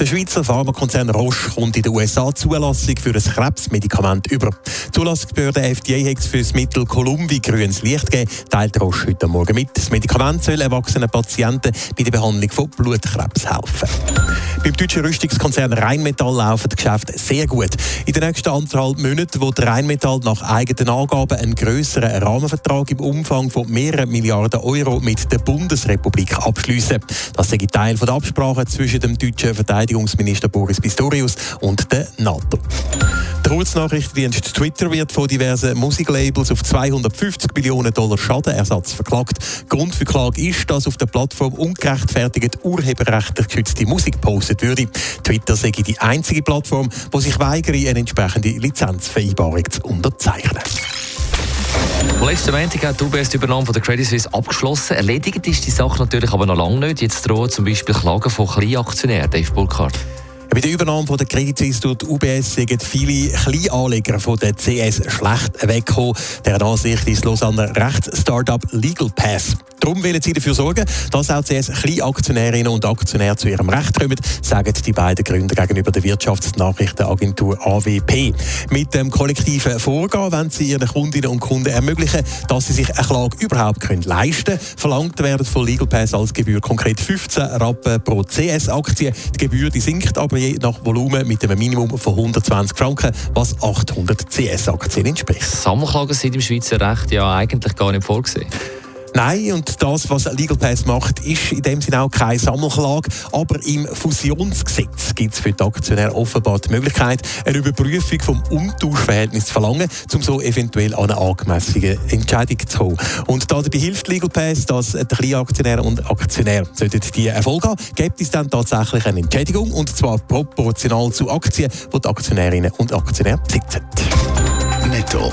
Der Schweizer Pharmakonzern Roche kommt in den USA Zulassung für ein Krebsmedikament über. Die Zulassungsbehörde FDA hat für das Mittel Columvi grünes Licht gegeben, teilt Roche heute Morgen mit. Das Medikament soll erwachsenen Patienten bei der Behandlung von Blutkrebs helfen. Beim deutschen Rüstungskonzern Rheinmetall laufen die Geschäfte sehr gut. In den nächsten anderthalb Monaten wird Rheinmetall nach eigenen Angaben einen grösseren Rahmenvertrag im Umfang von mehreren Milliarden Euro mit der Bundesrepublik abschließen. Das sei Teil der Absprache zwischen dem deutschen Verteidigungsminister Boris Pistorius und der NATO. Der Kurznachrichtendienst Twitter wird von diversen Musiklabels auf 250 Millionen Dollar Schadenersatz verklagt. Grund für Klage ist, dass auf der Plattform ungerechtfertigt urheberrechtlich geschützte Musik gepostet würde. Twitter sei die einzige Plattform, die sich weigere, eine entsprechende Lizenzvereinbarung zu unterzeichnen. Letzten Montag hat die UBS die Übernahme von der Credit Suisse abgeschlossen. Erledigt ist die Sache natürlich aber noch lange nicht. Jetzt drohen zum Beispiel Klagen von Kleinaktionären. Dave Burkhardt. Bei der Übernahme von der Credit Suisse durch die UBS sind viele Kleinanleger von der CS schlecht weggekommen. Der Ansicht ist Lausanne Rechts-Startup Legal Pass. Darum wollen sie dafür sorgen, dass auch CS Kleinaktionärinnen und Aktionäre zu ihrem Recht kommen, sagen die beiden Gründer gegenüber der Wirtschaftsnachrichtenagentur AWP. Mit dem kollektiven Vorgehen wollen sie ihren Kundinnen und Kunden ermöglichen, dass sie sich eine Klage überhaupt können leisten können. Verlangt werden von Legal Pass als Gebühr konkret 15 Rappen pro CS-Aktie. Die Gebühr die sinkt aber je nach Volumen mit einem Minimum von 120 Franken, was 800 CS-Aktien entspricht. Sammelklagen sind im Schweizer Recht ja eigentlich gar nicht vorgesehen. Nein, und das, was Legal Pass macht, ist in dem Sinne auch keine Sammelklage. Aber im Fusionsgesetz gibt es für die Aktionäre offenbar die Möglichkeit, eine Überprüfung vom Umtauschverhältnis zu verlangen, um so eventuell an eine angemessene Entscheidung zu kommen. Und dabei hilft Legal Pass, dass die Kleinaktionäre und Aktionäre sollten die Erfolg haben, gibt es dann tatsächlich eine Entschädigung, und zwar proportional zu Aktien, die die Aktionärinnen und Aktionäre besitzen. Netto,